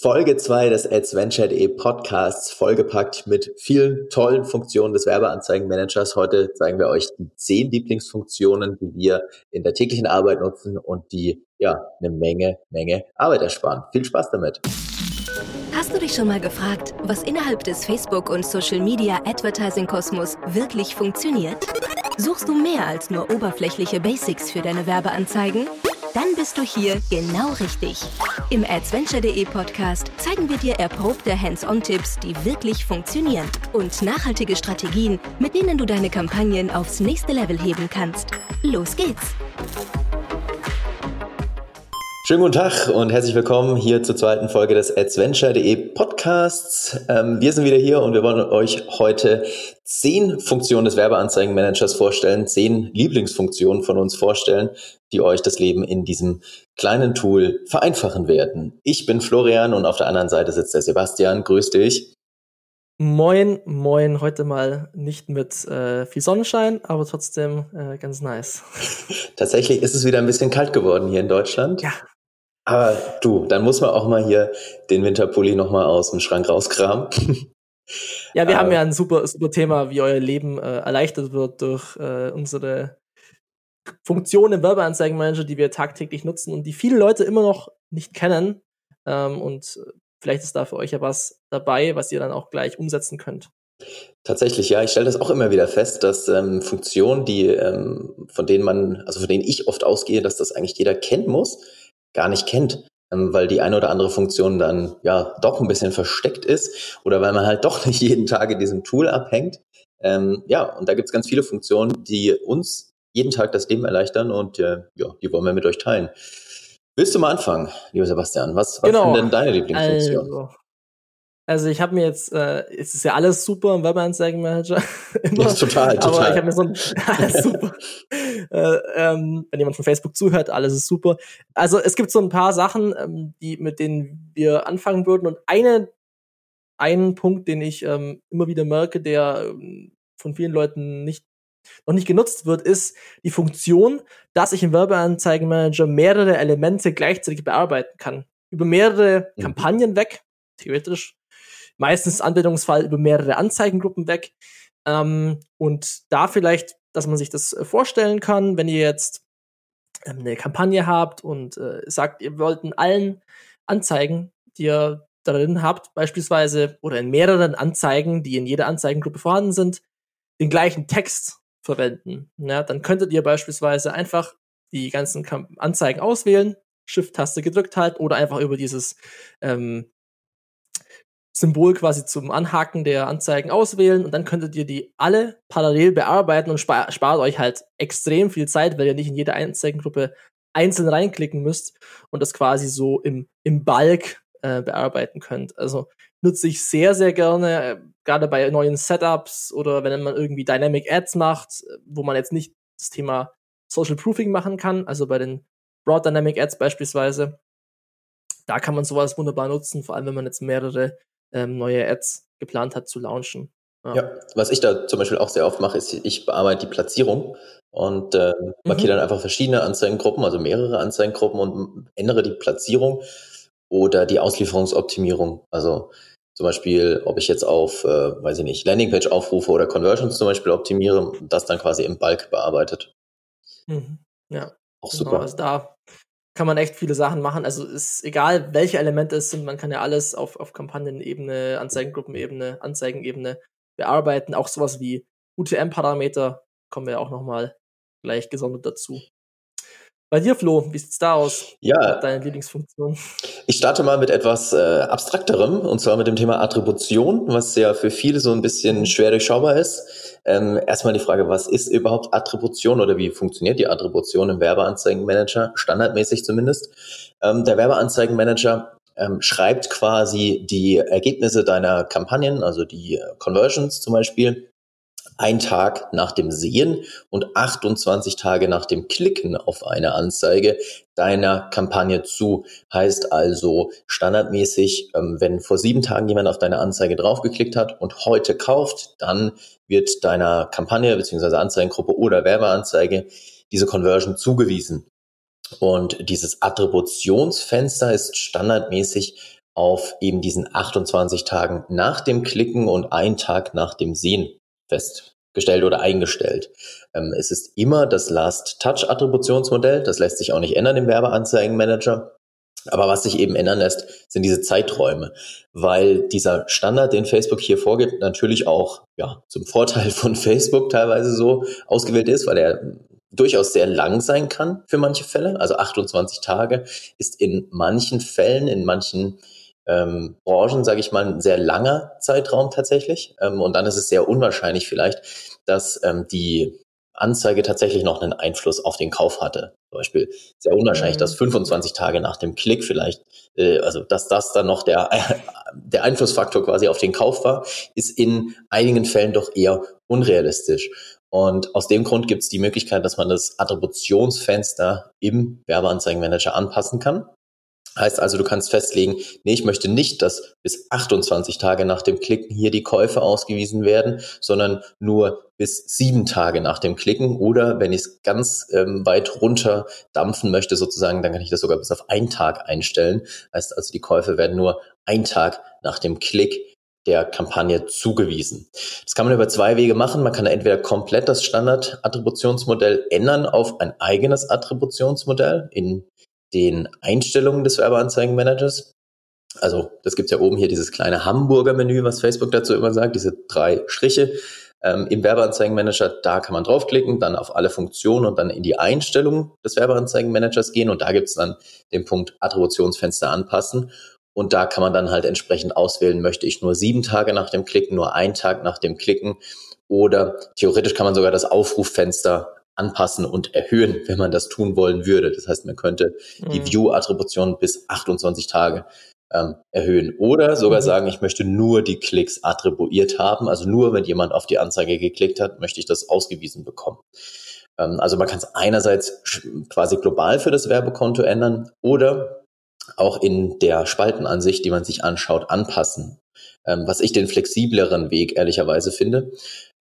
Folge 2 des AdsVenture.de Podcasts, vollgepackt mit vielen tollen Funktionen des Werbeanzeigenmanagers. Heute zeigen wir euch die zehn Lieblingsfunktionen, die wir in der täglichen Arbeit nutzen und die ja eine Menge, Menge Arbeit ersparen. Viel Spaß damit! Hast du dich schon mal gefragt, was innerhalb des Facebook- und Social-Media Advertising-Kosmos wirklich funktioniert? Suchst du mehr als nur oberflächliche Basics für deine Werbeanzeigen? Dann bist du hier genau richtig. Im Adventure.de Podcast zeigen wir dir erprobte Hands-on-Tipps, die wirklich funktionieren und nachhaltige Strategien, mit denen du deine Kampagnen aufs nächste Level heben kannst. Los geht's! Schönen guten Tag und herzlich willkommen hier zur zweiten Folge des Adventure.de Podcasts. Ähm, wir sind wieder hier und wir wollen euch heute zehn Funktionen des Werbeanzeigenmanagers vorstellen, zehn Lieblingsfunktionen von uns vorstellen, die euch das Leben in diesem kleinen Tool vereinfachen werden. Ich bin Florian und auf der anderen Seite sitzt der Sebastian. Grüß dich. Moin, moin, heute mal nicht mit äh, viel Sonnenschein, aber trotzdem äh, ganz nice. Tatsächlich ist es wieder ein bisschen kalt geworden hier in Deutschland. Ja, aber du, dann muss man auch mal hier den Winterpulli nochmal aus dem Schrank rauskramen. Ja, wir haben ja ein super, super Thema, wie euer Leben äh, erleichtert wird durch äh, unsere Funktionen im Werbeanzeigenmanager, die wir tagtäglich nutzen und die viele Leute immer noch nicht kennen. Ähm, und vielleicht ist da für euch ja was dabei, was ihr dann auch gleich umsetzen könnt. Tatsächlich, ja. Ich stelle das auch immer wieder fest, dass ähm, Funktionen, die, ähm, von denen man, also von denen ich oft ausgehe, dass das eigentlich jeder kennen muss, gar nicht kennt, ähm, weil die eine oder andere Funktion dann ja doch ein bisschen versteckt ist oder weil man halt doch nicht jeden Tag in diesem Tool abhängt. Ähm, ja, und da gibt es ganz viele Funktionen, die uns jeden Tag das Leben erleichtern und äh, ja, die wollen wir mit euch teilen. Willst du mal anfangen, lieber Sebastian? Was, was genau. sind denn deine Lieblingsfunktionen? Also, also ich habe mir jetzt, äh, es ist ja alles super im Werbeanzeigenmanager. Immer, ja, total, total. Aber ich habe mir so ein, alles super. äh, ähm, wenn jemand von Facebook zuhört, alles ist super. Also es gibt so ein paar Sachen, ähm, die, mit denen wir anfangen würden. Und eine, einen Punkt, den ich ähm, immer wieder merke, der ähm, von vielen Leuten nicht noch nicht genutzt wird, ist die Funktion, dass ich im Werbeanzeigenmanager mehrere Elemente gleichzeitig bearbeiten kann. Über mehrere mhm. Kampagnen weg, theoretisch meistens Anwendungsfall über mehrere Anzeigengruppen weg. Ähm, und da vielleicht, dass man sich das äh, vorstellen kann, wenn ihr jetzt ähm, eine Kampagne habt und äh, sagt, ihr wollt in allen Anzeigen, die ihr darin habt, beispielsweise, oder in mehreren Anzeigen, die in jeder Anzeigengruppe vorhanden sind, den gleichen Text verwenden. Ja, dann könntet ihr beispielsweise einfach die ganzen Anzeigen auswählen, Shift-Taste gedrückt halt, oder einfach über dieses ähm, Symbol quasi zum Anhaken der Anzeigen auswählen und dann könntet ihr die alle parallel bearbeiten und spart, spart euch halt extrem viel Zeit, weil ihr nicht in jede Anzeigengruppe einzeln reinklicken müsst und das quasi so im, im Bulk äh, bearbeiten könnt. Also nutze ich sehr, sehr gerne, äh, gerade bei neuen Setups oder wenn man irgendwie Dynamic Ads macht, wo man jetzt nicht das Thema Social Proofing machen kann, also bei den Broad Dynamic Ads beispielsweise. Da kann man sowas wunderbar nutzen, vor allem wenn man jetzt mehrere ähm, neue Ads geplant hat zu launchen. Ja. ja. was ich da zum Beispiel auch sehr oft mache, ist, ich bearbeite die Platzierung und äh, markiere mhm. dann einfach verschiedene Anzeigengruppen, also mehrere Anzeigengruppen und ändere die Platzierung oder die Auslieferungsoptimierung. Also zum Beispiel, ob ich jetzt auf, äh, weiß ich nicht, Landingpage aufrufe oder Conversions zum Beispiel optimiere, das dann quasi im Bulk bearbeitet. Mhm. Ja. Auch genau, super. Also da kann man echt viele Sachen machen. Also ist egal, welche Elemente es sind, man kann ja alles auf, auf Kampagnenebene, Anzeigengruppenebene, Anzeigenebene bearbeiten. Auch sowas wie UTM-Parameter kommen wir auch nochmal gleich gesondert dazu. Bei dir, Flo, wie sieht's da aus? Ja. Deine Lieblingsfunktion? Ich starte mal mit etwas äh, abstrakterem, und zwar mit dem Thema Attribution, was ja für viele so ein bisschen schwer durchschaubar ist. Ähm, erstmal die Frage, was ist überhaupt Attribution oder wie funktioniert die Attribution im Werbeanzeigenmanager, standardmäßig zumindest? Ähm, der Werbeanzeigenmanager ähm, schreibt quasi die Ergebnisse deiner Kampagnen, also die äh, Conversions zum Beispiel, ein Tag nach dem Sehen und 28 Tage nach dem Klicken auf eine Anzeige deiner Kampagne zu. Heißt also standardmäßig, ähm, wenn vor sieben Tagen jemand auf deine Anzeige draufgeklickt hat und heute kauft, dann wird deiner Kampagne bzw. Anzeigengruppe oder Werbeanzeige diese Conversion zugewiesen. Und dieses Attributionsfenster ist standardmäßig auf eben diesen 28 Tagen nach dem Klicken und einen Tag nach dem Sehen festgestellt oder eingestellt. Ähm, es ist immer das Last-Touch-Attributionsmodell. Das lässt sich auch nicht ändern im Werbeanzeigenmanager. Aber was sich eben ändern lässt, sind diese Zeiträume, weil dieser Standard, den Facebook hier vorgibt, natürlich auch ja, zum Vorteil von Facebook teilweise so ausgewählt ist, weil er durchaus sehr lang sein kann für manche Fälle. Also 28 Tage ist in manchen Fällen, in manchen ähm, Branchen, sage ich mal, ein sehr langer Zeitraum tatsächlich. Ähm, und dann ist es sehr unwahrscheinlich vielleicht, dass ähm, die Anzeige tatsächlich noch einen Einfluss auf den Kauf hatte. Zum Beispiel sehr unwahrscheinlich, mhm. dass 25 Tage nach dem Klick vielleicht, äh, also dass das dann noch der, der Einflussfaktor quasi auf den Kauf war, ist in einigen Fällen doch eher unrealistisch. Und aus dem Grund gibt es die Möglichkeit, dass man das Attributionsfenster im Werbeanzeigenmanager anpassen kann. Heißt also, du kannst festlegen, nee, ich möchte nicht, dass bis 28 Tage nach dem Klicken hier die Käufe ausgewiesen werden, sondern nur bis sieben Tage nach dem Klicken. Oder wenn ich es ganz ähm, weit runter dampfen möchte, sozusagen, dann kann ich das sogar bis auf einen Tag einstellen. Heißt also, die Käufe werden nur ein Tag nach dem Klick der Kampagne zugewiesen. Das kann man über zwei Wege machen. Man kann entweder komplett das Standard-Attributionsmodell ändern auf ein eigenes Attributionsmodell in den Einstellungen des Werbeanzeigenmanagers. Also das gibt's ja oben hier dieses kleine Hamburger Menü, was Facebook dazu immer sagt, diese drei Striche ähm, im Werbeanzeigenmanager. Da kann man draufklicken, dann auf alle Funktionen und dann in die Einstellungen des Werbeanzeigenmanagers gehen und da gibt's dann den Punkt Attributionsfenster anpassen. Und da kann man dann halt entsprechend auswählen, möchte ich nur sieben Tage nach dem Klicken, nur einen Tag nach dem Klicken oder theoretisch kann man sogar das Aufruffenster anpassen und erhöhen, wenn man das tun wollen würde. Das heißt, man könnte mhm. die View-Attribution bis 28 Tage ähm, erhöhen oder sogar mhm. sagen, ich möchte nur die Klicks attribuiert haben. Also nur, wenn jemand auf die Anzeige geklickt hat, möchte ich das ausgewiesen bekommen. Ähm, also man kann es einerseits quasi global für das Werbekonto ändern oder auch in der Spaltenansicht, die man sich anschaut, anpassen. Ähm, was ich den flexibleren Weg ehrlicherweise finde.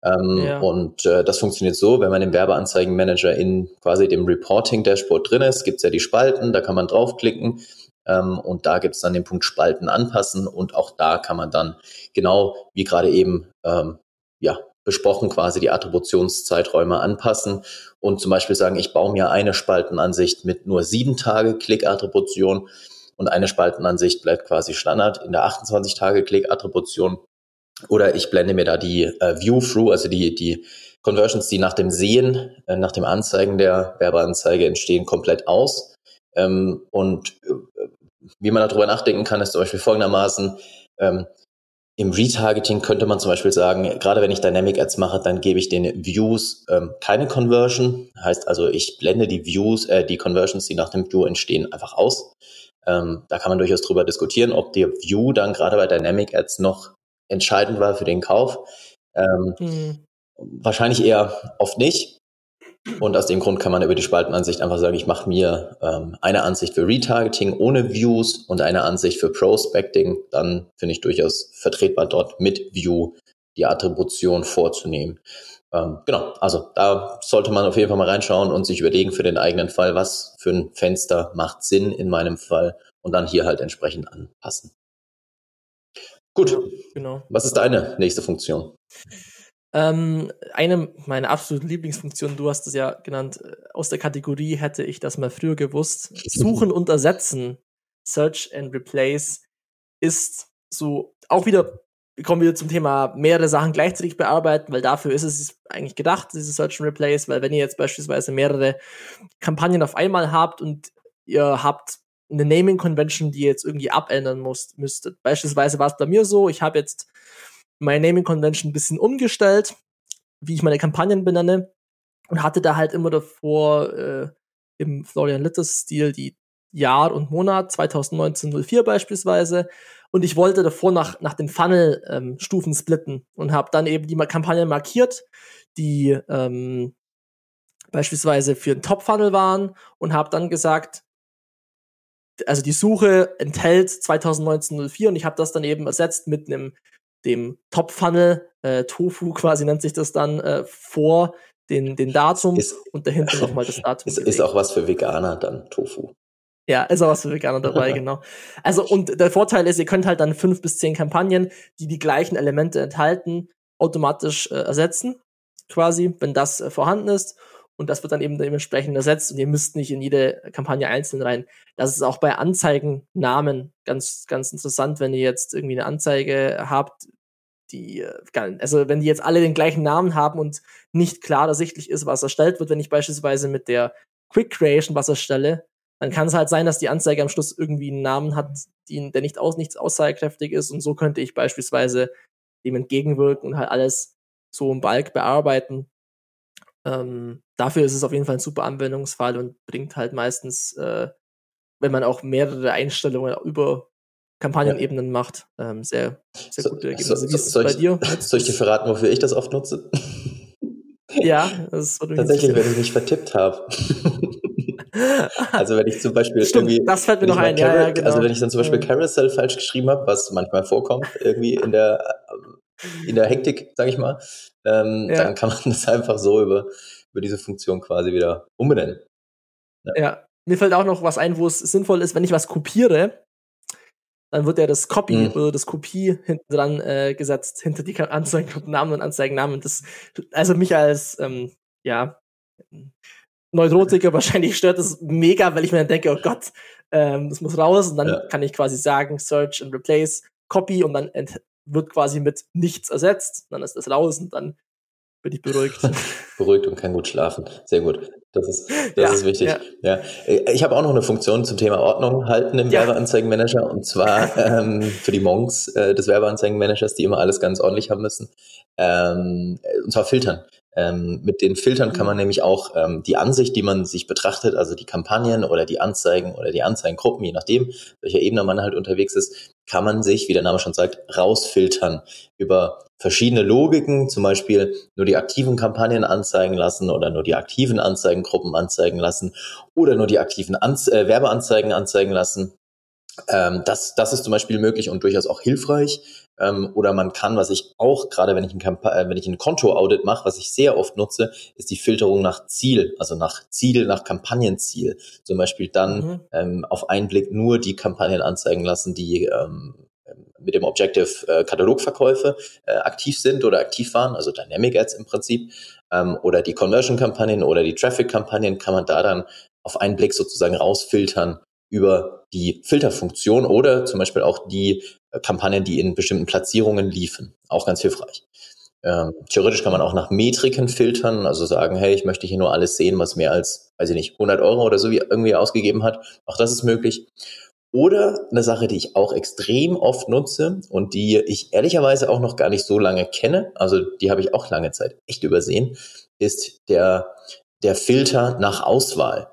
Ähm, ja. Und äh, das funktioniert so, wenn man im Werbeanzeigenmanager in quasi dem Reporting-Dashboard drin ist, gibt's ja die Spalten, da kann man draufklicken ähm, und da gibt's dann den Punkt Spalten anpassen und auch da kann man dann genau wie gerade eben ähm, ja, besprochen quasi die Attributionszeiträume anpassen und zum Beispiel sagen, ich baue mir eine Spaltenansicht mit nur sieben Tage Klick-Attribution und eine Spaltenansicht bleibt quasi Standard in der 28 Tage Klick-Attribution oder ich blende mir da die äh, View-Through, also die, die Conversions, die nach dem Sehen, äh, nach dem Anzeigen der Werbeanzeige entstehen, komplett aus. Ähm, und äh, wie man darüber nachdenken kann, ist zum Beispiel folgendermaßen, ähm, im Retargeting könnte man zum Beispiel sagen, gerade wenn ich Dynamic Ads mache, dann gebe ich den Views ähm, keine Conversion. Heißt also, ich blende die Views, äh, die Conversions, die nach dem View entstehen, einfach aus. Ähm, da kann man durchaus drüber diskutieren, ob der View dann gerade bei Dynamic Ads noch entscheidend war für den Kauf. Ähm, mhm. Wahrscheinlich eher oft nicht. Und aus dem Grund kann man über die Spaltenansicht einfach sagen, ich mache mir ähm, eine Ansicht für Retargeting ohne Views und eine Ansicht für Prospecting. Dann finde ich durchaus vertretbar, dort mit View die Attribution vorzunehmen. Ähm, genau, also da sollte man auf jeden Fall mal reinschauen und sich überlegen für den eigenen Fall, was für ein Fenster macht Sinn in meinem Fall und dann hier halt entsprechend anpassen. Gut. Ja, genau. Was ist deine nächste Funktion? Ähm, eine meiner absoluten Lieblingsfunktionen, du hast es ja genannt, äh, aus der Kategorie hätte ich das mal früher gewusst. Suchen und ersetzen, Search and Replace, ist so auch wieder, kommen wir zum Thema mehrere Sachen gleichzeitig bearbeiten, weil dafür ist es eigentlich gedacht, diese Search and Replace, weil wenn ihr jetzt beispielsweise mehrere Kampagnen auf einmal habt und ihr habt eine Naming Convention, die ihr jetzt irgendwie abändern musst, müsstet. Beispielsweise war es bei mir so, ich habe jetzt meine Naming Convention ein bisschen umgestellt, wie ich meine Kampagnen benenne und hatte da halt immer davor äh, im Florian Litters Stil die Jahr und Monat 2019 04 beispielsweise und ich wollte davor nach, nach den Funnel-Stufen ähm, splitten und habe dann eben die Kampagnen markiert, die ähm, beispielsweise für einen Top-Funnel waren und habe dann gesagt, also die Suche enthält 2019 04 und ich habe das dann eben ersetzt mit einem dem Top Funnel äh, Tofu quasi nennt sich das dann äh, vor den den Datum ist, und dahinter nochmal das Datum. Ist, ist auch was für Veganer dann Tofu. Ja, ist auch was für Veganer dabei, genau. Also, und der Vorteil ist, ihr könnt halt dann fünf bis zehn Kampagnen, die die gleichen Elemente enthalten, automatisch äh, ersetzen, quasi, wenn das äh, vorhanden ist. Und das wird dann eben dementsprechend ersetzt und ihr müsst nicht in jede Kampagne einzeln rein. Das ist auch bei Anzeigennamen ganz, ganz interessant, wenn ihr jetzt irgendwie eine Anzeige habt, die, äh, also wenn die jetzt alle den gleichen Namen haben und nicht klar ersichtlich ist, was erstellt wird, wenn ich beispielsweise mit der Quick Creation was erstelle, dann kann es halt sein, dass die Anzeige am Schluss irgendwie einen Namen hat, die, der nicht aus, nichts aussagekräftig ist und so könnte ich beispielsweise dem entgegenwirken und halt alles so im Balk bearbeiten. Ähm, dafür ist es auf jeden Fall ein super Anwendungsfall und bringt halt meistens, äh, wenn man auch mehrere Einstellungen über Kampagnenebenen macht, ähm, sehr, sehr so, gute Ergebnisse. So, Wie ist es bei dir? Soll ich dir verraten, wofür ich das oft nutze? Ja, das ist Tatsächlich, wenn ich mich vertippt habe. also wenn ich zum Beispiel Stimmt, irgendwie, das fällt mir noch ein, ja, ja, genau. Also wenn ich dann zum Beispiel Carousel falsch geschrieben habe, was manchmal vorkommt, irgendwie in der in der Hektik, sage ich mal, ähm, ja. dann kann man das einfach so über, über diese Funktion quasi wieder umbenennen. Ja. ja. Mir fällt auch noch was ein, wo es sinnvoll ist, wenn ich was kopiere, dann wird ja das Copy mhm. oder das Kopie hinten dran äh, gesetzt, hinter die Anzeigennamen und Anzeigennamen. Das, also mich als, ähm, ja, Neurotiker wahrscheinlich stört das mega, weil ich mir dann denke, oh Gott, ähm, das muss raus und dann ja. kann ich quasi sagen, Search and Replace, Copy und dann wird quasi mit nichts ersetzt, dann ist das raus und dann bin ich beruhigt. beruhigt und kann gut schlafen. Sehr gut. Das ist, das ja, ist wichtig. Ja. ja. Ich habe auch noch eine Funktion zum Thema Ordnung halten im ja. Werbeanzeigenmanager und zwar ähm, für die Monks äh, des Werbeanzeigenmanagers, die immer alles ganz ordentlich haben müssen. Ähm, und zwar filtern. Ähm, mit den Filtern kann man mhm. nämlich auch ähm, die Ansicht, die man sich betrachtet, also die Kampagnen oder die Anzeigen oder die Anzeigengruppen, je nachdem, welcher Ebene man halt unterwegs ist, kann man sich, wie der Name schon sagt, rausfiltern über verschiedene Logiken, zum Beispiel nur die aktiven Kampagnen anzeigen lassen oder nur die aktiven Anzeigengruppen anzeigen lassen oder nur die aktiven Anze äh, Werbeanzeigen anzeigen lassen. Ähm, das, das ist zum Beispiel möglich und durchaus auch hilfreich. Ähm, oder man kann, was ich auch gerade, wenn ich ein, Kamp äh, wenn ich ein Konto-Audit mache, was ich sehr oft nutze, ist die Filterung nach Ziel, also nach Ziel, nach Kampagnenziel. Zum Beispiel dann mhm. ähm, auf einen Blick nur die Kampagnen anzeigen lassen, die ähm, mit dem Objective äh, Katalogverkäufe äh, aktiv sind oder aktiv waren, also Dynamic Ads im Prinzip, ähm, oder die Conversion-Kampagnen oder die Traffic-Kampagnen kann man da dann auf einen Blick sozusagen rausfiltern, über die Filterfunktion oder zum Beispiel auch die äh, Kampagnen, die in bestimmten Platzierungen liefen. Auch ganz hilfreich. Ähm, theoretisch kann man auch nach Metriken filtern, also sagen, hey, ich möchte hier nur alles sehen, was mehr als, weiß ich nicht, 100 Euro oder so wie irgendwie ausgegeben hat. Auch das ist möglich. Oder eine Sache, die ich auch extrem oft nutze und die ich ehrlicherweise auch noch gar nicht so lange kenne, also die habe ich auch lange Zeit echt übersehen, ist der, der Filter nach Auswahl.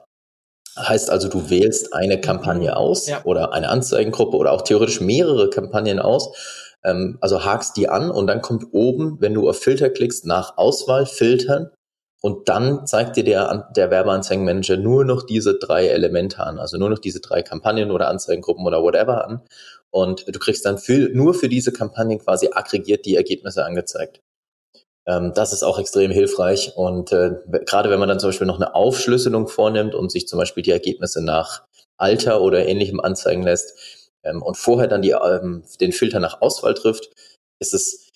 Heißt also, du wählst eine Kampagne mhm. aus ja. oder eine Anzeigengruppe oder auch theoretisch mehrere Kampagnen aus. Ähm, also hakst die an und dann kommt oben, wenn du auf Filter klickst, nach Auswahl filtern und dann zeigt dir der, der Werbeanzeigenmanager nur noch diese drei Elemente an, also nur noch diese drei Kampagnen oder Anzeigengruppen oder whatever an. Und du kriegst dann für, nur für diese Kampagnen quasi aggregiert die Ergebnisse angezeigt. Ähm, das ist auch extrem hilfreich. Und äh, gerade wenn man dann zum Beispiel noch eine Aufschlüsselung vornimmt und sich zum Beispiel die Ergebnisse nach Alter oder ähnlichem anzeigen lässt ähm, und vorher dann die, ähm, den Filter nach Auswahl trifft, ist es,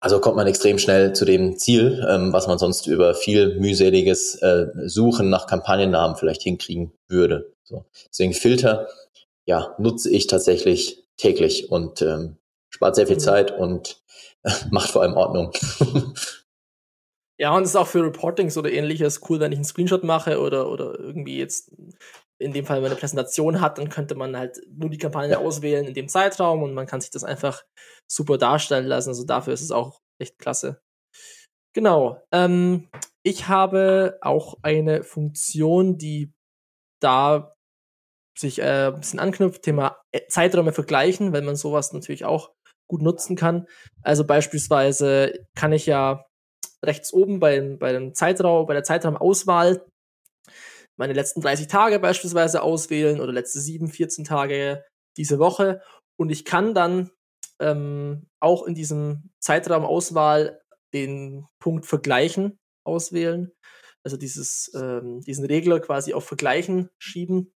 also kommt man extrem schnell zu dem Ziel, ähm, was man sonst über viel mühseliges äh, Suchen nach Kampagnennamen vielleicht hinkriegen würde. So. Deswegen Filter, ja, nutze ich tatsächlich täglich und ähm, spart sehr viel mhm. Zeit und macht vor allem Ordnung. ja, und es ist auch für Reportings oder ähnliches cool, wenn ich einen Screenshot mache oder, oder irgendwie jetzt in dem Fall, wenn eine Präsentation hat, dann könnte man halt nur die Kampagne ja. auswählen in dem Zeitraum und man kann sich das einfach super darstellen lassen. Also dafür ist es auch echt klasse. Genau. Ähm, ich habe auch eine Funktion, die da sich äh, ein bisschen anknüpft, Thema äh, Zeiträume vergleichen, weil man sowas natürlich auch gut nutzen kann. Also beispielsweise kann ich ja rechts oben bei, bei dem Zeitraum, bei der Zeitraumauswahl meine letzten 30 Tage beispielsweise auswählen oder letzte 7, 14 Tage diese Woche. Und ich kann dann ähm, auch in diesem Zeitraumauswahl den Punkt Vergleichen auswählen. Also dieses, ähm, diesen Regler quasi auf Vergleichen schieben.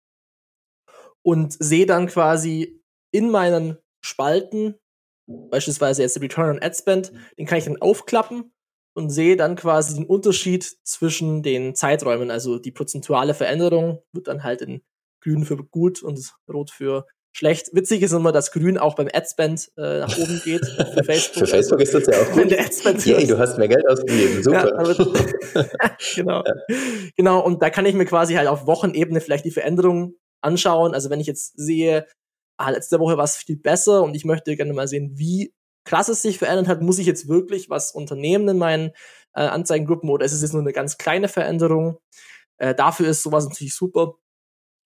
und sehe dann quasi in meinen Spalten, beispielsweise jetzt Return on Ad Spend, den kann ich dann aufklappen und sehe dann quasi den Unterschied zwischen den Zeiträumen. Also die prozentuale Veränderung wird dann halt in grün für gut und rot für schlecht. Witzig ist immer, dass grün auch beim Adspend äh, nach oben geht für Facebook. für Facebook ist das ja auch gut. Adspend Yay, du hast mehr Geld ausgegeben, super. Ja, genau. Ja. Genau, und da kann ich mir quasi halt auf Wochenebene vielleicht die Veränderungen anschauen. Also wenn ich jetzt sehe, ah, letzte Woche war es viel besser und ich möchte gerne mal sehen, wie krass es sich verändert hat, muss ich jetzt wirklich was unternehmen in meinen äh, Anzeigengruppen oder ist es jetzt nur eine ganz kleine Veränderung? Äh, dafür ist sowas natürlich super.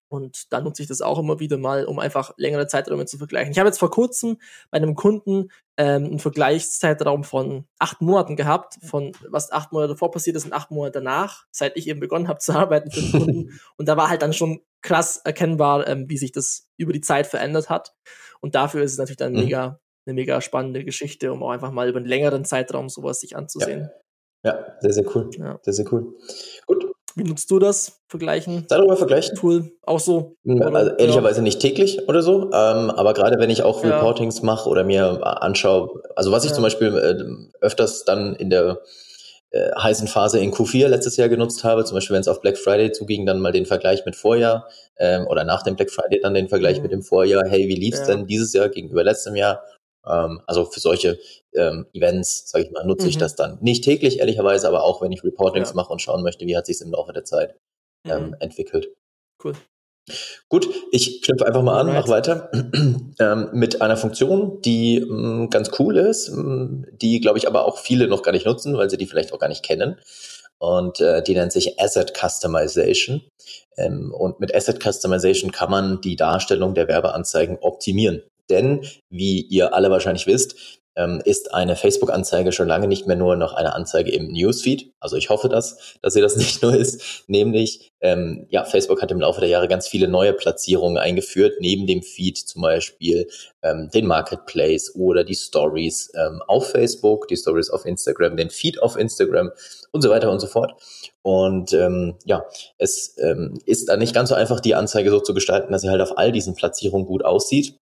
Und dann nutze ich das auch immer wieder mal, um einfach längere Zeiträume zu vergleichen. Ich habe jetzt vor kurzem bei einem Kunden ähm, einen Vergleichszeitraum von acht Monaten gehabt, von was acht Monate davor passiert ist und acht Monate danach, seit ich eben begonnen habe zu arbeiten für den Kunden. und da war halt dann schon krass erkennbar, ähm, wie sich das über die Zeit verändert hat. Und dafür ist es natürlich dann mhm. mega, eine mega spannende Geschichte, um auch einfach mal über einen längeren Zeitraum sowas sich anzusehen. Ja, ja sehr, sehr cool. Ja. Sehr, sehr cool. Gut, wie nutzt du das? Vergleichen? Darüber vergleichen? Tool auch so? Also ehrlicherweise ja. nicht täglich oder so, ähm, aber gerade wenn ich auch ja. Reportings mache oder mir anschaue, also was ich zum Beispiel äh, öfters dann in der äh, heißen Phase in Q4 letztes Jahr genutzt habe, zum Beispiel wenn es auf Black Friday zuging, dann mal den Vergleich mit Vorjahr ähm, oder nach dem Black Friday dann den Vergleich mhm. mit dem Vorjahr. Hey, wie lief's denn dieses Jahr gegenüber letztem Jahr? Ähm, also für solche ähm, Events, sage ich mal, nutze mhm. ich das dann. Nicht täglich, ehrlicherweise, aber auch wenn ich Reportings ja. mache und schauen möchte, wie hat sich im Laufe der Zeit ähm, mhm. entwickelt. Cool. Gut, ich knüpfe einfach mal an, mach weiter ähm, mit einer Funktion, die mh, mm, ganz cool ist, mh, mm, die glaube ich aber auch viele noch gar nicht nutzen, weil sie die vielleicht auch gar nicht kennen. Und äh, die nennt sich Asset Customization. Ähm, und mit Asset Customization kann man die Darstellung der Werbeanzeigen optimieren. Denn, wie ihr alle wahrscheinlich wisst, ähm, ist eine Facebook-Anzeige schon lange nicht mehr nur noch eine Anzeige im Newsfeed. Also ich hoffe, dass, dass sie das nicht nur ist. Nämlich, ähm, ja, Facebook hat im Laufe der Jahre ganz viele neue Platzierungen eingeführt, neben dem Feed zum Beispiel ähm, den Marketplace oder die Stories ähm, auf Facebook, die Stories auf Instagram, den Feed auf Instagram und so weiter und so fort. Und ähm, ja, es ähm, ist dann nicht ganz so einfach, die Anzeige so zu gestalten, dass sie halt auf all diesen Platzierungen gut aussieht.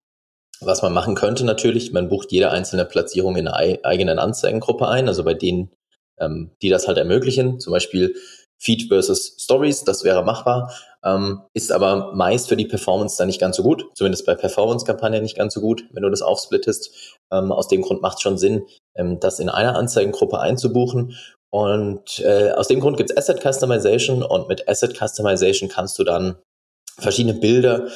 Was man machen könnte natürlich, man bucht jede einzelne Platzierung in einer eigenen Anzeigengruppe ein, also bei denen, ähm, die das halt ermöglichen, zum Beispiel Feed versus Stories, das wäre machbar, ähm, ist aber meist für die Performance dann nicht ganz so gut, zumindest bei Performance-Kampagnen nicht ganz so gut, wenn du das aufsplittest. Ähm, aus dem Grund macht es schon Sinn, ähm, das in einer Anzeigengruppe einzubuchen. Und äh, aus dem Grund gibt es Asset Customization und mit Asset Customization kannst du dann verschiedene Bilder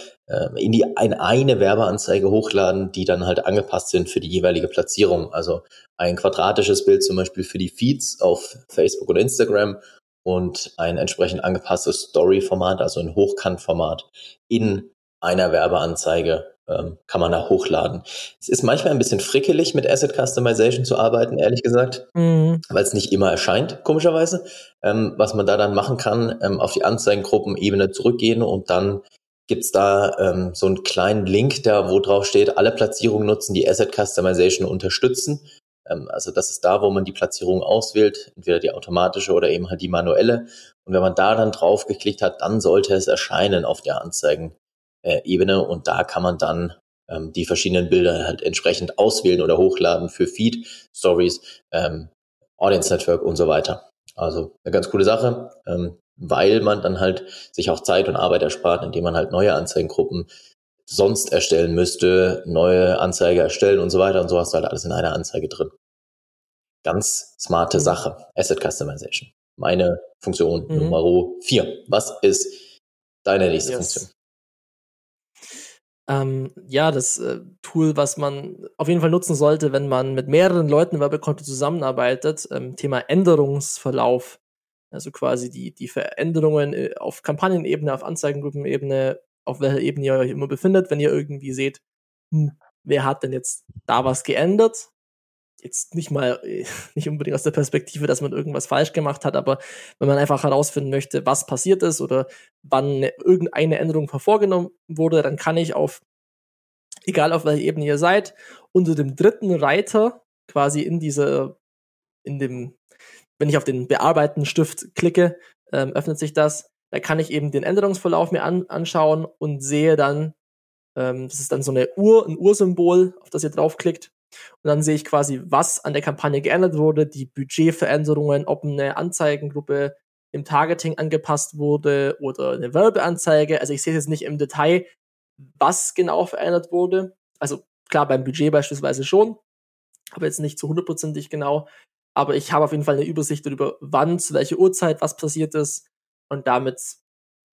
in die in eine Werbeanzeige hochladen, die dann halt angepasst sind für die jeweilige Platzierung. Also ein quadratisches Bild zum Beispiel für die Feeds auf Facebook und Instagram und ein entsprechend angepasstes Story-Format, also ein Hochkant-Format in einer Werbeanzeige ähm, kann man da hochladen. Es ist manchmal ein bisschen frickelig mit Asset Customization zu arbeiten, ehrlich gesagt, mhm. weil es nicht immer erscheint, komischerweise. Ähm, was man da dann machen kann, ähm, auf die Anzeigengruppenebene zurückgehen und dann gibt's da ähm, so einen kleinen Link, da wo drauf steht, alle Platzierungen nutzen, die Asset Customization unterstützen. Ähm, also das ist da, wo man die Platzierung auswählt, entweder die automatische oder eben halt die manuelle. Und wenn man da dann drauf geklickt hat, dann sollte es erscheinen auf der Anzeigen äh, Ebene und da kann man dann ähm, die verschiedenen Bilder halt entsprechend auswählen oder hochladen für Feed, Stories, ähm, Audience Network und so weiter. Also eine ganz coole Sache, ähm, weil man dann halt sich auch Zeit und Arbeit erspart, indem man halt neue Anzeigengruppen sonst erstellen müsste, neue Anzeige erstellen und so weiter und so hast du halt alles in einer Anzeige drin. Ganz smarte mhm. Sache. Asset Customization. Meine Funktion mhm. Nummer vier. Was ist deine nächste yes. Funktion? ähm, ja, das äh, Tool, was man auf jeden Fall nutzen sollte, wenn man mit mehreren Leuten im Werbekonto zusammenarbeitet, ähm, Thema Änderungsverlauf. Also quasi die, die Veränderungen äh, auf Kampagnenebene, auf Anzeigengruppenebene, auf welcher Ebene ihr euch immer befindet, wenn ihr irgendwie seht, hm, wer hat denn jetzt da was geändert? jetzt nicht mal, nicht unbedingt aus der Perspektive, dass man irgendwas falsch gemacht hat, aber wenn man einfach herausfinden möchte, was passiert ist oder wann irgendeine Änderung vorgenommen wurde, dann kann ich auf, egal auf welcher Ebene ihr seid, unter dem dritten Reiter quasi in diese, in dem, wenn ich auf den bearbeiten Stift klicke, ähm, öffnet sich das. Da kann ich eben den Änderungsverlauf mir an, anschauen und sehe dann Ähm, das ist dann so eine Uhr, ein Ursymbol, auf das ihr draufklickt. Und dann sehe ich quasi, was an der Kampagne geändert wurde, die Budgetveränderungen, ob eine Anzeigengruppe im Targeting angepasst wurde oder eine Werbeanzeige. Also ich sehe jetzt nicht im Detail, was genau verändert wurde. Also klar, beim Budget beispielsweise schon, aber jetzt nicht zu hundertprozentig genau. Aber ich habe auf jeden Fall eine Übersicht darüber, wann, zu welcher Uhrzeit was passiert ist. Und damit,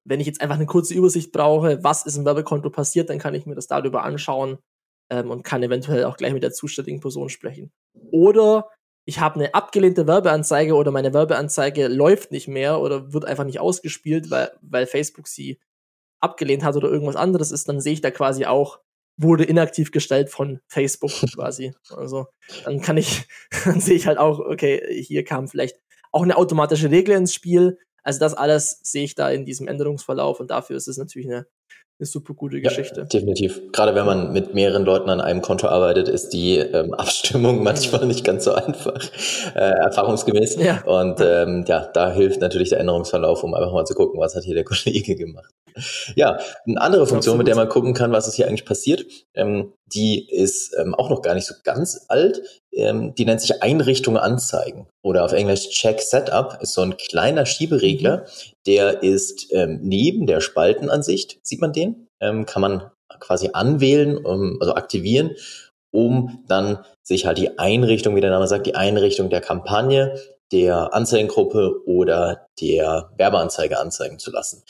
wenn ich jetzt einfach eine kurze Übersicht brauche, was ist im Werbekonto passiert, dann kann ich mir das darüber anschauen ähm, und kann eventuell auch gleich mit der zuständigen Person sprechen. Oder ich habe eine abgelehnte Werbeanzeige oder meine Werbeanzeige läuft nicht mehr oder wird einfach nicht ausgespielt, weil, weil Facebook sie abgelehnt hat oder irgendwas anderes ist, dann sehe ich da quasi auch, wurde inaktiv gestellt von Facebook quasi. Also dann kann ich, dann sehe ich halt auch, okay, hier kam vielleicht auch eine automatische Regel ins Spiel. Also das alles sehe ich da in diesem Änderungsverlauf und dafür ist es natürlich eine eine super gute Geschichte. Ja, definitiv. Gerade wenn man mit mehreren Leuten an einem Konto arbeitet, ist die ähm, Abstimmung manchmal nicht ganz so einfach, äh, erfahrungsgemäß. Ja. Und ähm, ja, da hilft natürlich der Änderungsverlauf, um einfach mal zu gucken, was hat hier der Kollege gemacht. Ja, eine andere Funktion, mit der man gucken kann, was ist hier eigentlich passiert, ähm, die ist ähm, auch noch gar nicht so ganz alt. Ähm, die nennt sich Einrichtung anzeigen oder auf Englisch Check Setup. Ist so ein kleiner Schieberegler, mhm. der ist ähm, neben der Spaltenansicht, sieht man den, ähm, kann man quasi anwählen, um, also aktivieren, um dann sich halt die Einrichtung, wie der Name sagt, die Einrichtung der Kampagne, der Anzeigengruppe oder der Werbeanzeige anzeigen zu lassen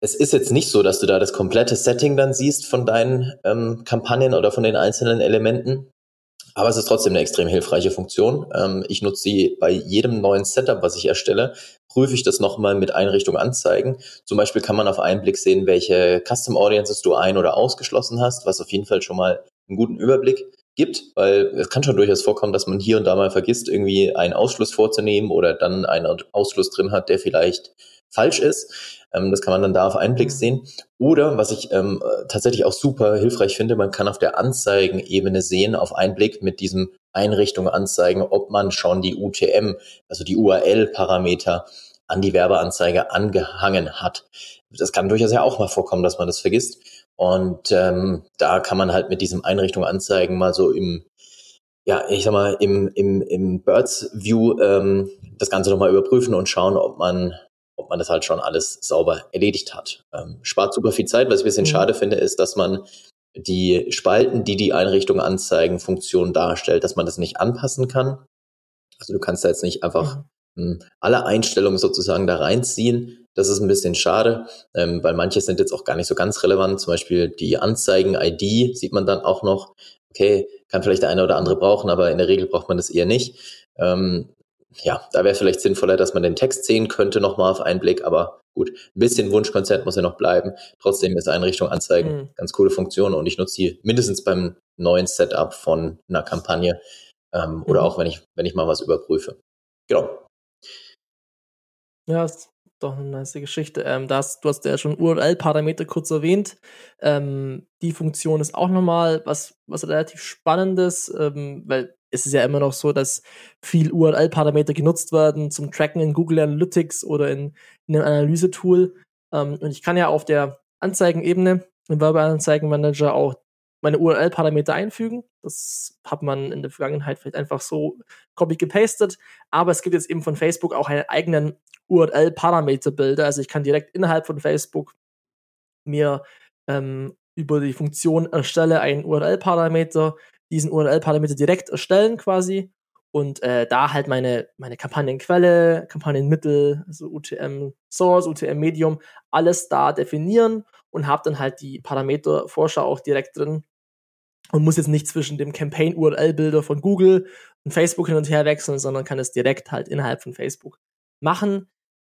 es ist jetzt nicht so, dass du da das komplette Setting dann siehst von deinen ähm, Kampagnen oder von den einzelnen Elementen. Aber es ist trotzdem eine extrem hilfreiche Funktion. Ähm, ich nutze sie bei jedem neuen Setup, was ich erstelle, prüfe ich das nochmal mit Einrichtung anzeigen. Zum Beispiel kann man auf einen Blick sehen, welche Custom Audiences du ein- oder ausgeschlossen hast, was auf jeden Fall schon mal einen guten Überblick gibt, weil es kann schon durchaus vorkommen, dass man hier und da mal vergisst, irgendwie einen Ausschluss vorzunehmen oder dann einen Ausschluss drin hat, der vielleicht falsch ist. Ähm, das kann man dann da auf einen Blick mhm. sehen. Oder, was ich ähm, tatsächlich auch super hilfreich finde, man kann auf der Anzeigenebene sehen, auf einen Blick mit diesem Einrichtung anzeigen, ob man schon die UTM, also die URL-Parameter an die Werbeanzeige angehangen hat. Das kann durchaus ja auch mal vorkommen, dass man das vergisst. Und ähm, da kann man halt mit diesem Einrichtung anzeigen mal so im ja, ich sag mal, im, im, im Birds View ähm, das Ganze nochmal überprüfen und schauen, ob man ob man das halt schon alles sauber erledigt hat. Ähm, spart super viel Zeit. Was ich ein bisschen mhm. schade finde, ist, dass man die Spalten, die die Einrichtung anzeigen, Funktionen darstellt, dass man das nicht anpassen kann. Also du kannst da jetzt nicht einfach mhm. alle Einstellungen sozusagen da reinziehen. Das ist ein bisschen schade, ähm, weil manche sind jetzt auch gar nicht so ganz relevant. Zum Beispiel die Anzeigen-ID sieht man dann auch noch. Okay, kann vielleicht der eine oder andere brauchen, aber in der Regel braucht man das eher nicht. Ähm, ja, da wäre vielleicht sinnvoller, dass man den Text sehen könnte nochmal auf einen Blick, aber gut, ein bisschen Wunschkonzert muss ja noch bleiben. Trotzdem ist Einrichtung anzeigen mhm. ganz coole Funktion und ich nutze die mindestens beim neuen Setup von einer Kampagne ähm, mhm. oder auch wenn ich, wenn ich mal was überprüfe. Genau. Ja, ist doch eine nice Geschichte. Ähm, das, du hast ja schon URL-Parameter kurz erwähnt. Ähm, die Funktion ist auch nochmal was, was relativ Spannendes, ähm, weil es ist ja immer noch so, dass viel URL-Parameter genutzt werden zum Tracken in Google Analytics oder in, in einem Analysetool. Ähm, und ich kann ja auf der Anzeigenebene im Werbeanzeigenmanager auch meine URL-Parameter einfügen. Das hat man in der Vergangenheit vielleicht einfach so copy gepastet. Aber es gibt jetzt eben von Facebook auch einen eigenen URL-Parameter-Bilder. Also ich kann direkt innerhalb von Facebook mir ähm, über die Funktion erstelle einen URL-Parameter diesen URL-Parameter direkt erstellen quasi und äh, da halt meine, meine Kampagnenquelle, Kampagnenmittel, also UTM Source, UTM Medium, alles da definieren und habe dann halt die Parameter-Vorschau auch direkt drin und muss jetzt nicht zwischen dem Campaign-URL-Bilder von Google und Facebook hin und her wechseln, sondern kann es direkt halt innerhalb von Facebook machen.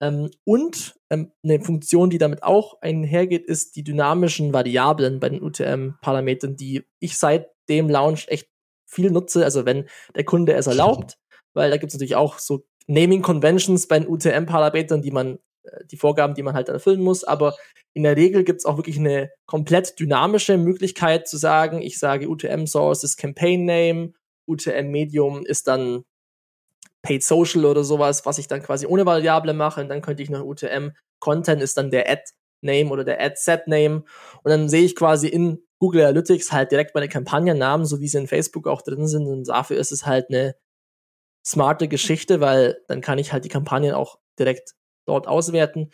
Ähm, und ähm, eine Funktion, die damit auch einhergeht, ist die dynamischen Variablen bei den UTM-Parametern, die ich seit dem Launch echt viel nutze. Also wenn der Kunde es erlaubt, weil da gibt es natürlich auch so Naming Conventions bei den UTM-Parametern, die man, die Vorgaben, die man halt erfüllen muss. Aber in der Regel gibt es auch wirklich eine komplett dynamische Möglichkeit zu sagen, ich sage UTM Source ist Campaign Name, UTM Medium ist dann Paid Social oder sowas, was ich dann quasi ohne Variable mache. Und dann könnte ich noch UTM Content ist dann der Ad Name oder der Ad-Set-Name. Und dann sehe ich quasi in Google Analytics halt direkt meine Kampagnennamen, so wie sie in Facebook auch drin sind. Und dafür ist es halt eine smarte Geschichte, weil dann kann ich halt die Kampagnen auch direkt dort auswerten,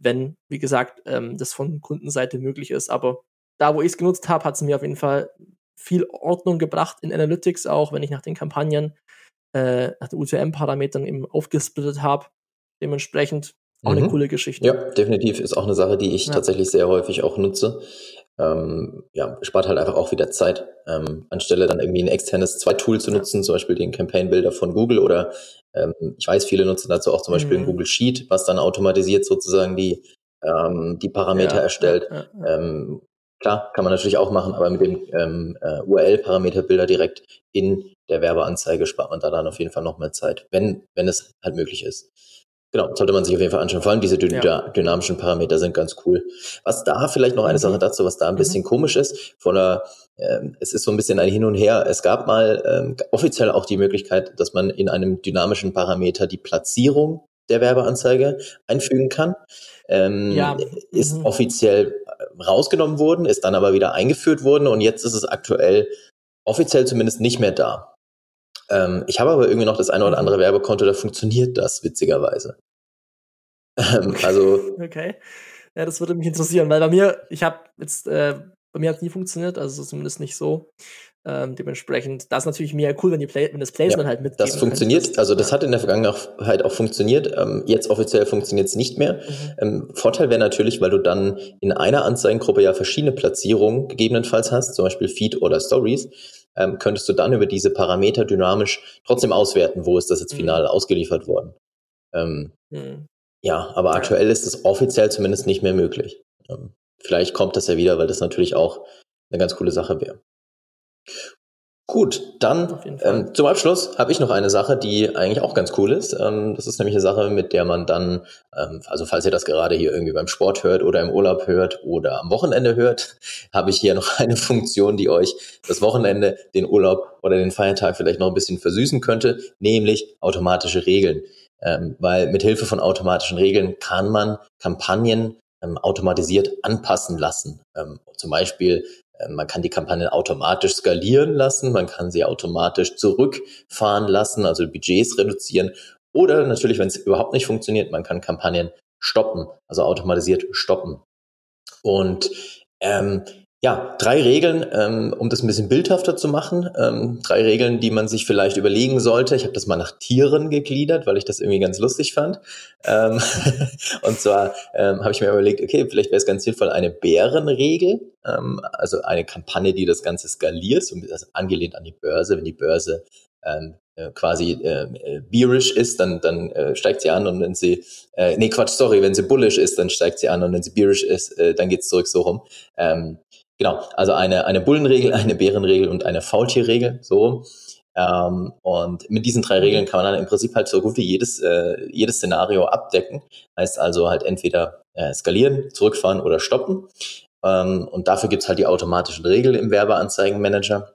wenn, wie gesagt, ähm, das von Kundenseite möglich ist. Aber da, wo ich es genutzt habe, hat es mir auf jeden Fall viel Ordnung gebracht in Analytics, auch wenn ich nach den Kampagnen, äh, nach den UTM-Parametern eben aufgesplittet habe. Dementsprechend auch mhm. eine coole Geschichte. Ja, definitiv ist auch eine Sache, die ich ja. tatsächlich sehr häufig auch nutze. Ähm, ja, spart halt einfach auch wieder Zeit. Ähm, anstelle dann irgendwie ein externes Zweitool zu nutzen, zum Beispiel den Campaign Builder von Google oder ähm, ich weiß, viele nutzen dazu auch zum Beispiel mhm. ein Google Sheet, was dann automatisiert sozusagen die, ähm, die Parameter ja, erstellt. Ja, ähm, klar, kann man natürlich auch machen, aber mit dem ähm, äh, URL-Parameterbilder direkt in der Werbeanzeige spart man da dann auf jeden Fall noch mehr Zeit, wenn, wenn es halt möglich ist. Genau, sollte man sich auf jeden Fall anschauen. Vor allem diese dyn ja. dynamischen Parameter sind ganz cool. Was da vielleicht noch eine mhm. Sache dazu, was da ein mhm. bisschen mhm. komisch ist, von der, ähm, es ist so ein bisschen ein Hin und Her. Es gab mal ähm, offiziell auch die Möglichkeit, dass man in einem dynamischen Parameter die Platzierung der Werbeanzeige einfügen kann. Ähm, ja. Ist mhm. offiziell äh, rausgenommen worden, ist dann aber wieder eingeführt worden und jetzt ist es aktuell offiziell zumindest nicht mehr da. Ähm, ich habe aber irgendwie noch das eine oder andere Werbekonto, da funktioniert das witzigerweise. Ähm, also. Okay. Ja, das würde mich interessieren, weil bei mir, ich habe jetzt, äh, bei mir hat nie funktioniert, also zumindest nicht so. Ähm, dementsprechend, das ist natürlich mega cool, wenn, die Play wenn das Placement ja, halt mitgeht. Das funktioniert, könntest. also das hat in der Vergangenheit auch funktioniert. Ähm, jetzt offiziell funktioniert es nicht mehr. Mhm. Ähm, Vorteil wäre natürlich, weil du dann in einer Anzeigengruppe ja verschiedene Platzierungen gegebenenfalls hast, zum Beispiel Feed oder Stories ähm, könntest du dann über diese Parameter dynamisch trotzdem auswerten, wo ist das jetzt mhm. final mhm. ausgeliefert worden. Ähm, mhm. Ja, aber aktuell ist es offiziell zumindest nicht mehr möglich. Ähm, vielleicht kommt das ja wieder, weil das natürlich auch eine ganz coole Sache wäre. Gut, dann ähm, zum Abschluss habe ich noch eine Sache, die eigentlich auch ganz cool ist. Ähm, das ist nämlich eine Sache, mit der man dann, ähm, also falls ihr das gerade hier irgendwie beim Sport hört oder im Urlaub hört oder am Wochenende hört, habe ich hier noch eine Funktion, die euch das Wochenende, den Urlaub oder den Feiertag vielleicht noch ein bisschen versüßen könnte, nämlich automatische Regeln. Ähm, weil mit Hilfe von automatischen Regeln kann man Kampagnen ähm, automatisiert anpassen lassen. Ähm, zum Beispiel man kann die Kampagnen automatisch skalieren lassen, man kann sie automatisch zurückfahren lassen, also Budgets reduzieren. Oder natürlich, wenn es überhaupt nicht funktioniert, man kann Kampagnen stoppen, also automatisiert stoppen. Und ähm, ja, drei Regeln, ähm, um das ein bisschen bildhafter zu machen. Ähm, drei Regeln, die man sich vielleicht überlegen sollte. Ich habe das mal nach Tieren gegliedert, weil ich das irgendwie ganz lustig fand. Ähm, und zwar ähm, habe ich mir überlegt, okay, vielleicht wäre es ganz sinnvoll, eine Bärenregel, ähm, also eine Kampagne, die das Ganze skaliert, so also angelehnt an die Börse. Wenn die Börse ähm, äh, quasi äh, bearish ist, dann, dann äh, steigt sie an und wenn sie, äh, nee Quatsch, sorry, wenn sie bullish ist, dann steigt sie an und wenn sie bearish ist, äh, dann geht's zurück so rum. Ähm, Genau, also eine, eine Bullenregel, eine Bärenregel und eine Faultierregel, so. Ähm, und mit diesen drei Regeln kann man dann im Prinzip halt so gut wie jedes, äh, jedes Szenario abdecken. Heißt also halt entweder äh, skalieren, zurückfahren oder stoppen. Ähm, und dafür gibt's halt die automatischen Regeln im Werbeanzeigenmanager.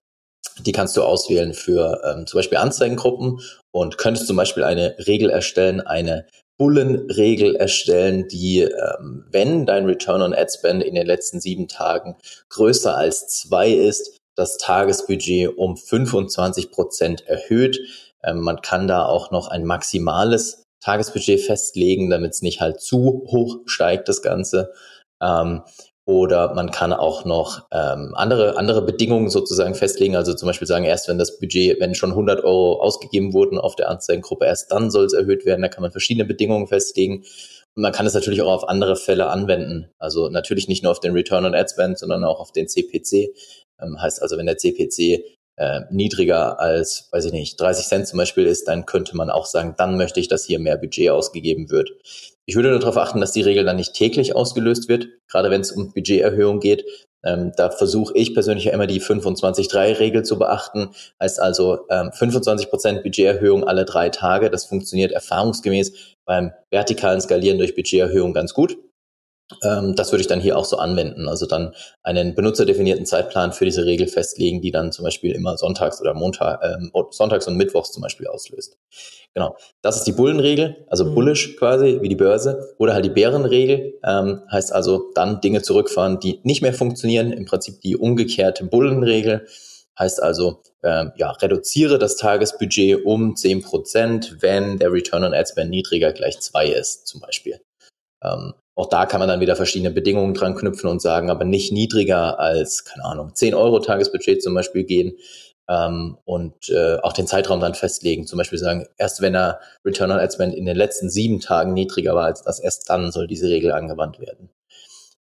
Die kannst du auswählen für ähm, zum Beispiel Anzeigengruppen und könntest zum Beispiel eine Regel erstellen, eine Bullenregel erstellen, die, ähm, wenn dein Return on Ad Spend in den letzten sieben Tagen größer als zwei ist, das Tagesbudget um 25 Prozent erhöht. Ähm, man kann da auch noch ein maximales Tagesbudget festlegen, damit es nicht halt zu hoch steigt, das Ganze. Ähm, oder man kann auch noch ähm, andere, andere Bedingungen sozusagen festlegen. Also zum Beispiel sagen, erst wenn das Budget, wenn schon 100 Euro ausgegeben wurden auf der Anzeigengruppe, erst dann soll es erhöht werden. Da kann man verschiedene Bedingungen festlegen. Und man kann es natürlich auch auf andere Fälle anwenden. Also natürlich nicht nur auf den Return on Ad Spend, sondern auch auf den CPC. Ähm, heißt also, wenn der CPC äh, niedriger als, weiß ich nicht, 30 Cent zum Beispiel ist, dann könnte man auch sagen, dann möchte ich, dass hier mehr Budget ausgegeben wird. Ich würde nur darauf achten, dass die Regel dann nicht täglich ausgelöst wird, gerade wenn es um Budgeterhöhung geht. Ähm, da versuche ich persönlich ja immer die 25-3-Regel zu beachten. Heißt also ähm, 25% Budgeterhöhung alle drei Tage. Das funktioniert erfahrungsgemäß beim vertikalen Skalieren durch Budgeterhöhung ganz gut. Ähm, das würde ich dann hier auch so anwenden. Also dann einen benutzerdefinierten Zeitplan für diese Regel festlegen, die dann zum Beispiel immer sonntags oder Montag, äh, sonntags und mittwochs zum Beispiel auslöst. Genau. Das ist die Bullenregel, also mhm. bullish quasi, wie die Börse. Oder halt die Bärenregel, ähm, heißt also dann Dinge zurückfahren, die nicht mehr funktionieren. Im Prinzip die umgekehrte Bullenregel. Heißt also, ähm, ja, reduziere das Tagesbudget um zehn Prozent, wenn der Return on Ad Spend niedriger gleich zwei ist, zum Beispiel. Ähm, auch da kann man dann wieder verschiedene Bedingungen dran knüpfen und sagen, aber nicht niedriger als, keine Ahnung, 10 Euro Tagesbudget zum Beispiel gehen ähm, und äh, auch den Zeitraum dann festlegen. Zum Beispiel sagen, erst wenn er Return on Ad Spend in den letzten sieben Tagen niedriger war als das, erst dann soll diese Regel angewandt werden.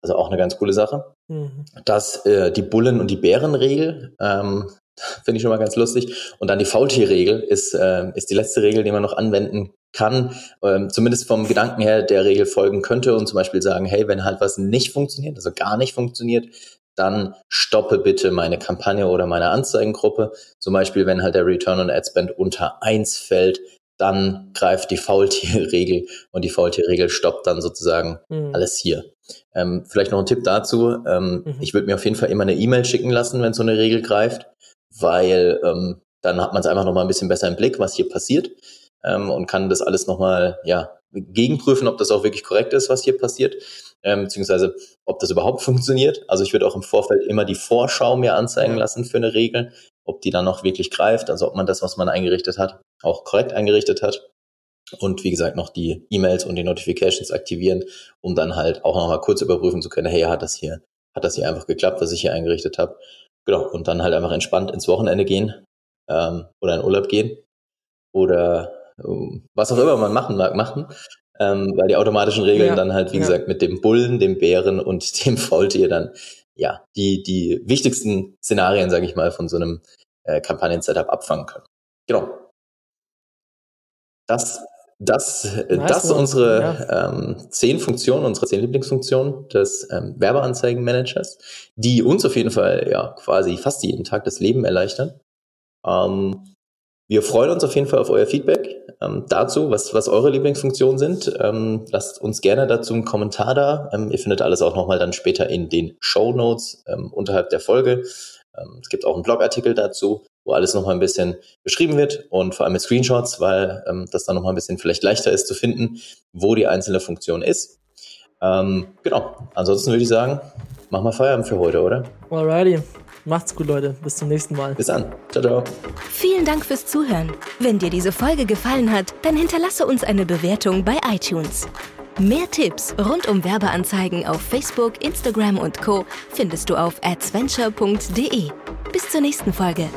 Also auch eine ganz coole Sache. Mhm. Das, äh, die Bullen- und die Bärenregel, ähm, finde ich schon mal ganz lustig. Und dann die Faultierregel ist, äh, ist die letzte Regel, die man noch anwenden kann, ähm, zumindest vom Gedanken her der Regel folgen könnte und zum Beispiel sagen, hey, wenn halt was nicht funktioniert, also gar nicht funktioniert, dann stoppe bitte meine Kampagne oder meine Anzeigengruppe. Zum Beispiel, wenn halt der Return on Ad Spend unter eins fällt, dann greift die Faultierregel und die Faultierregel stoppt dann sozusagen mhm. alles hier. Ähm, vielleicht noch ein Tipp dazu. Ähm, mhm. Ich würde mir auf jeden Fall immer eine E-Mail schicken lassen, wenn so eine Regel greift, weil ähm, dann hat man es einfach noch mal ein bisschen besser im Blick, was hier passiert ähm, und kann das alles nochmal ja, gegenprüfen, ob das auch wirklich korrekt ist, was hier passiert, ähm, beziehungsweise ob das überhaupt funktioniert. Also ich würde auch im Vorfeld immer die Vorschau mir anzeigen lassen für eine Regel, ob die dann noch wirklich greift, also ob man das, was man eingerichtet hat, auch korrekt eingerichtet hat. Und wie gesagt, noch die E-Mails und die Notifications aktivieren, um dann halt auch nochmal kurz überprüfen zu können, hey, hat das hier, hat das hier einfach geklappt, was ich hier eingerichtet habe. Genau, und dann halt einfach entspannt ins Wochenende gehen ähm, oder in Urlaub gehen oder was auch immer man machen mag, machen. Ähm, weil die automatischen Regeln ja, dann halt, wie ja. gesagt, mit dem Bullen, dem Bären und dem Faultier dann, ja, die, die wichtigsten Szenarien, sage ich mal, von so einem äh, Kampagnen-Setup abfangen können. Genau. Das, das, äh, nice das unsere ja. ähm, zehn Funktionen, unsere zehn Lieblingsfunktionen des ähm, Werbeanzeigenmanagers, die uns auf jeden Fall ja quasi fast jeden Tag das Leben erleichtern. Ähm, wir freuen uns auf jeden Fall auf euer Feedback ähm, dazu, was, was eure Lieblingsfunktionen sind. Ähm, lasst uns gerne dazu einen Kommentar da. Ähm, ihr findet alles auch nochmal dann später in den Show Notes ähm, unterhalb der Folge. Ähm, es gibt auch einen Blogartikel dazu, wo alles nochmal ein bisschen beschrieben wird und vor allem mit Screenshots, weil ähm, das dann nochmal ein bisschen vielleicht leichter ist zu finden, wo die einzelne Funktion ist. genau. Ansonsten würde ich sagen, machen wir Feierabend für heute, oder? Alrighty. Macht's gut, Leute. Bis zum nächsten Mal. Bis dann. Ciao, ciao. Vielen Dank fürs Zuhören. Wenn dir diese Folge gefallen hat, dann hinterlasse uns eine Bewertung bei iTunes. Mehr Tipps rund um Werbeanzeigen auf Facebook, Instagram und Co. findest du auf adventure.de. Bis zur nächsten Folge.